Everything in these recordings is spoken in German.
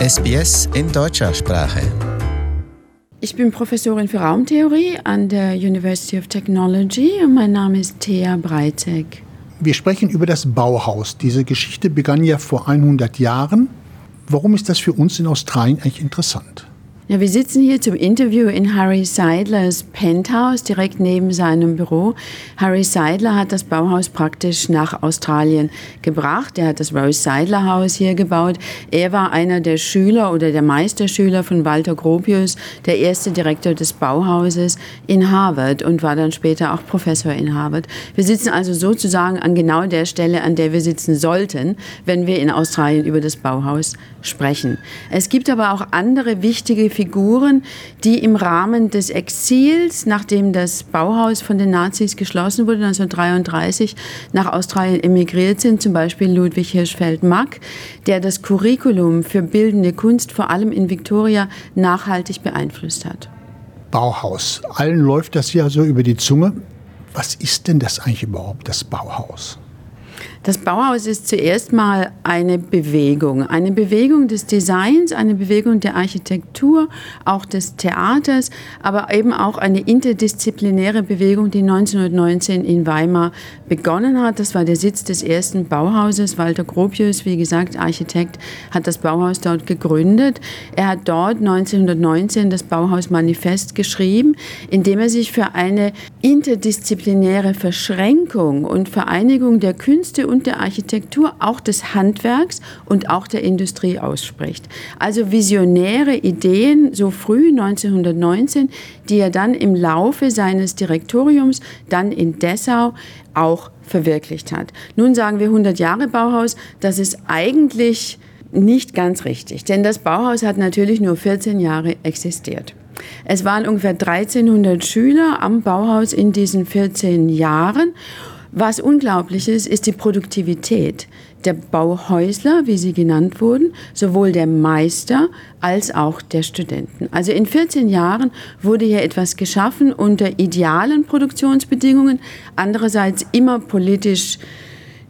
SBS in deutscher Sprache. Ich bin Professorin für Raumtheorie an der University of Technology und mein Name ist Thea Breitek. Wir sprechen über das Bauhaus. Diese Geschichte begann ja vor 100 Jahren. Warum ist das für uns in Australien eigentlich interessant? Ja, wir sitzen hier zum Interview in Harry Seidlers Penthouse direkt neben seinem Büro. Harry Seidler hat das Bauhaus praktisch nach Australien gebracht. Er hat das Rose Seidler Haus hier gebaut. Er war einer der Schüler oder der Meisterschüler von Walter Gropius, der erste Direktor des Bauhauses in Harvard und war dann später auch Professor in Harvard. Wir sitzen also sozusagen an genau der Stelle, an der wir sitzen sollten, wenn wir in Australien über das Bauhaus sprechen. Es gibt aber auch andere wichtige Figuren, die im Rahmen des Exils, nachdem das Bauhaus von den Nazis geschlossen wurde, 1933 nach Australien emigriert sind, zum Beispiel Ludwig Hirschfeld-Mack, der das Curriculum für bildende Kunst vor allem in Victoria nachhaltig beeinflusst hat. Bauhaus. Allen läuft das ja so über die Zunge. Was ist denn das eigentlich überhaupt, das Bauhaus? Das Bauhaus ist zuerst mal eine Bewegung, eine Bewegung des Designs, eine Bewegung der Architektur, auch des Theaters, aber eben auch eine interdisziplinäre Bewegung, die 1919 in Weimar begonnen hat. Das war der Sitz des ersten Bauhauses. Walter Gropius, wie gesagt, Architekt, hat das Bauhaus dort gegründet. Er hat dort 1919 das Bauhausmanifest geschrieben, in dem er sich für eine interdisziplinäre Verschränkung und Vereinigung der Künste und der Architektur, auch des Handwerks und auch der Industrie ausspricht. Also visionäre Ideen so früh 1919, die er dann im Laufe seines Direktoriums dann in Dessau auch verwirklicht hat. Nun sagen wir 100 Jahre Bauhaus, das ist eigentlich nicht ganz richtig, denn das Bauhaus hat natürlich nur 14 Jahre existiert. Es waren ungefähr 1300 Schüler am Bauhaus in diesen 14 Jahren was unglaublich ist, ist die Produktivität der Bauhäusler, wie sie genannt wurden, sowohl der Meister als auch der Studenten. Also in 14 Jahren wurde hier etwas geschaffen unter idealen Produktionsbedingungen, andererseits immer politisch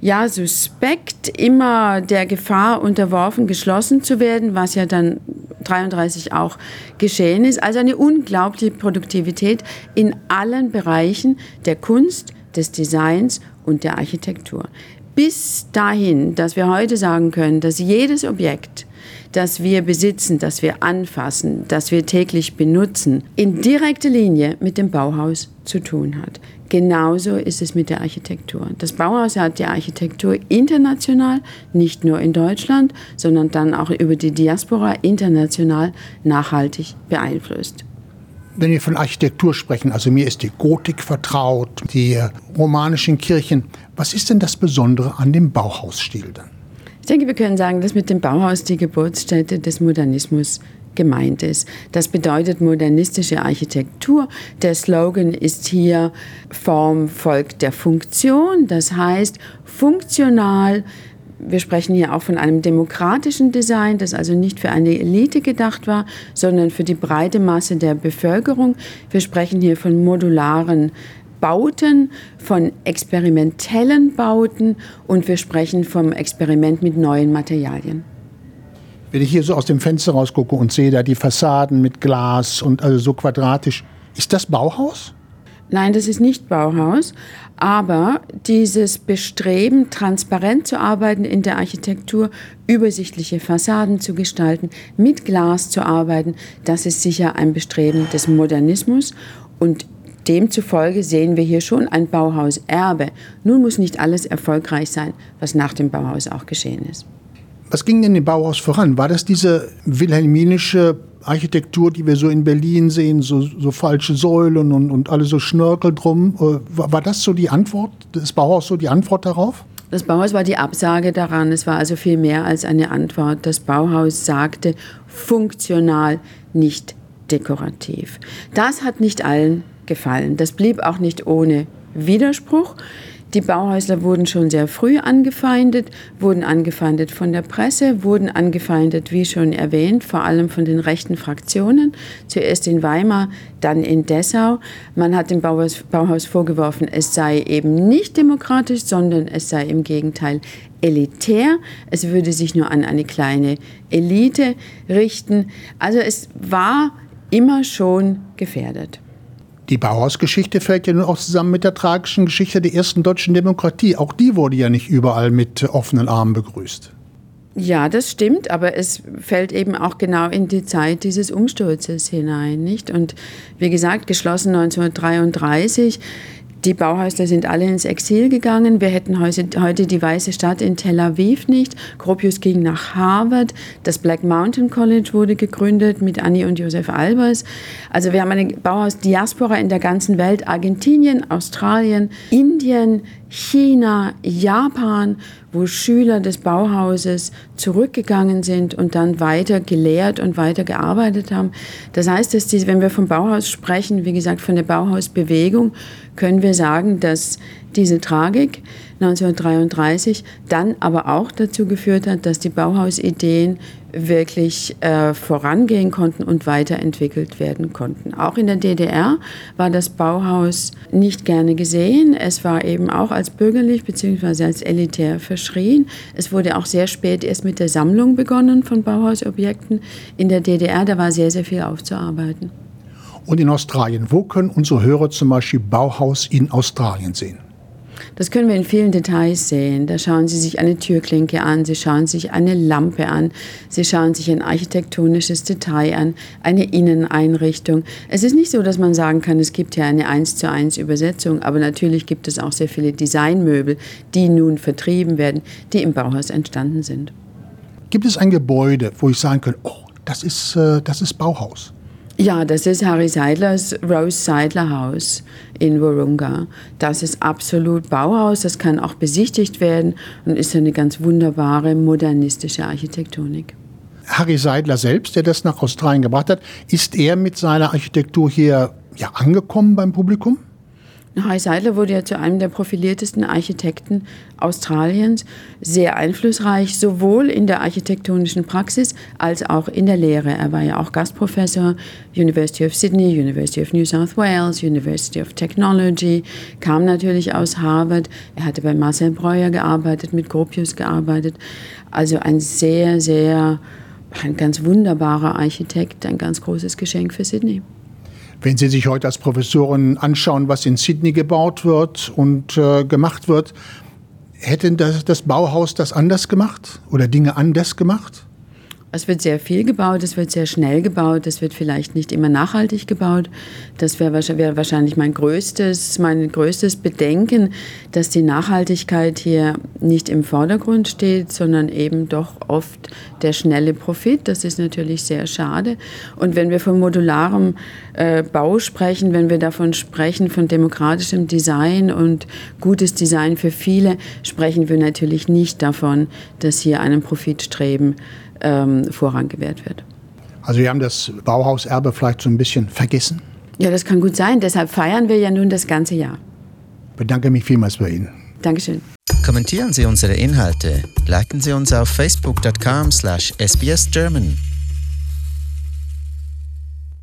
ja, suspekt, immer der Gefahr unterworfen, geschlossen zu werden, was ja dann 33 auch geschehen ist. Also eine unglaubliche Produktivität in allen Bereichen der Kunst, des Designs und der Architektur. Bis dahin, dass wir heute sagen können, dass jedes Objekt, das wir besitzen, das wir anfassen, das wir täglich benutzen, in direkter Linie mit dem Bauhaus zu tun hat. Genauso ist es mit der Architektur. Das Bauhaus hat die Architektur international, nicht nur in Deutschland, sondern dann auch über die Diaspora international nachhaltig beeinflusst wenn wir von Architektur sprechen, also mir ist die Gotik vertraut, die romanischen Kirchen. Was ist denn das Besondere an dem Bauhausstil dann? Ich denke, wir können sagen, dass mit dem Bauhaus die Geburtsstätte des Modernismus gemeint ist. Das bedeutet modernistische Architektur. Der Slogan ist hier Form folgt der Funktion. Das heißt, funktional wir sprechen hier auch von einem demokratischen Design, das also nicht für eine Elite gedacht war, sondern für die breite Masse der Bevölkerung. Wir sprechen hier von modularen Bauten, von experimentellen Bauten und wir sprechen vom Experiment mit neuen Materialien. Wenn ich hier so aus dem Fenster rausgucke und sehe da die Fassaden mit Glas und also so quadratisch, ist das Bauhaus? Nein, das ist nicht Bauhaus, aber dieses Bestreben, transparent zu arbeiten in der Architektur, übersichtliche Fassaden zu gestalten, mit Glas zu arbeiten, das ist sicher ein Bestreben des Modernismus und demzufolge sehen wir hier schon ein Bauhauserbe. Nun muss nicht alles erfolgreich sein, was nach dem Bauhaus auch geschehen ist. Was ging denn im Bauhaus voran? War das diese wilhelminische Architektur, die wir so in Berlin sehen, so, so falsche Säulen und, und alle so Schnörkel drum? Äh, war, war das so die Antwort, das Bauhaus so die Antwort darauf? Das Bauhaus war die Absage daran. Es war also viel mehr als eine Antwort. Das Bauhaus sagte funktional, nicht dekorativ. Das hat nicht allen gefallen. Das blieb auch nicht ohne Widerspruch. Die Bauhäusler wurden schon sehr früh angefeindet, wurden angefeindet von der Presse, wurden angefeindet, wie schon erwähnt, vor allem von den rechten Fraktionen. Zuerst in Weimar, dann in Dessau. Man hat dem Bauhaus, Bauhaus vorgeworfen, es sei eben nicht demokratisch, sondern es sei im Gegenteil elitär. Es würde sich nur an eine kleine Elite richten. Also es war immer schon gefährdet. Die Bauhausgeschichte fällt ja nun auch zusammen mit der tragischen Geschichte der ersten deutschen Demokratie. Auch die wurde ja nicht überall mit offenen Armen begrüßt. Ja, das stimmt, aber es fällt eben auch genau in die Zeit dieses Umsturzes hinein, nicht? Und wie gesagt, geschlossen 1933 die Bauhäusler sind alle ins Exil gegangen. Wir hätten heute die Weiße Stadt in Tel Aviv nicht. Gropius ging nach Harvard. Das Black Mountain College wurde gegründet mit Annie und Josef Albers. Also wir haben eine Bauhaus-Diaspora in der ganzen Welt. Argentinien, Australien, Indien, China, Japan, wo Schüler des Bauhauses zurückgegangen sind und dann weiter gelehrt und weiter gearbeitet haben. Das heißt, dass die, wenn wir vom Bauhaus sprechen, wie gesagt, von der Bauhausbewegung, können wir sagen, dass diese Tragik 1933 dann aber auch dazu geführt hat, dass die Bauhausideen wirklich äh, vorangehen konnten und weiterentwickelt werden konnten. Auch in der DDR war das Bauhaus nicht gerne gesehen. Es war eben auch als bürgerlich bzw. als elitär verschrien. Es wurde auch sehr spät erst mit der Sammlung begonnen von Bauhausobjekten. In der DDR, da war sehr, sehr viel aufzuarbeiten. Und in Australien, wo können unsere Hörer zum Beispiel Bauhaus in Australien sehen? Das können wir in vielen Details sehen. Da schauen Sie sich eine Türklinke an, Sie schauen sich eine Lampe an, Sie schauen sich ein architektonisches Detail an, eine Inneneinrichtung. Es ist nicht so, dass man sagen kann, es gibt ja eine 1 zu 1 Übersetzung, aber natürlich gibt es auch sehr viele Designmöbel, die nun vertrieben werden, die im Bauhaus entstanden sind. Gibt es ein Gebäude, wo ich sagen kann, oh, das ist, äh, das ist Bauhaus? Ja, das ist Harry Seidlers Rose Seidler Haus in Wurunga. Das ist absolut Bauhaus, das kann auch besichtigt werden und ist eine ganz wunderbare modernistische Architektonik. Harry Seidler selbst, der das nach Australien gebracht hat, ist er mit seiner Architektur hier ja, angekommen beim Publikum? Harry Seidler wurde ja zu einem der profiliertesten Architekten Australiens, sehr einflussreich, sowohl in der architektonischen Praxis als auch in der Lehre. Er war ja auch Gastprofessor, University of Sydney, University of New South Wales, University of Technology, kam natürlich aus Harvard. Er hatte bei Marcel Breuer gearbeitet, mit Gropius gearbeitet. Also ein sehr, sehr, ein ganz wunderbarer Architekt, ein ganz großes Geschenk für Sydney. Wenn Sie sich heute als Professorin anschauen, was in Sydney gebaut wird und äh, gemacht wird, hätte das, das Bauhaus das anders gemacht oder Dinge anders gemacht? Es wird sehr viel gebaut, es wird sehr schnell gebaut, es wird vielleicht nicht immer nachhaltig gebaut. Das wäre wär wahrscheinlich mein größtes, mein größtes Bedenken, dass die Nachhaltigkeit hier nicht im Vordergrund steht, sondern eben doch oft der schnelle Profit. Das ist natürlich sehr schade. Und wenn wir von modularem äh, Bau sprechen, wenn wir davon sprechen, von demokratischem Design und gutes Design für viele, sprechen wir natürlich nicht davon, dass hier einem Profitstreben ähm, Vorrang gewährt wird. Also wir haben das Bauhauserbe vielleicht so ein bisschen vergessen? Ja, das kann gut sein. Deshalb feiern wir ja nun das ganze Jahr. Ich bedanke mich vielmals bei Ihnen. Dankeschön. Kommentieren Sie unsere Inhalte, liken Sie uns auf facebook.com/sbsgerman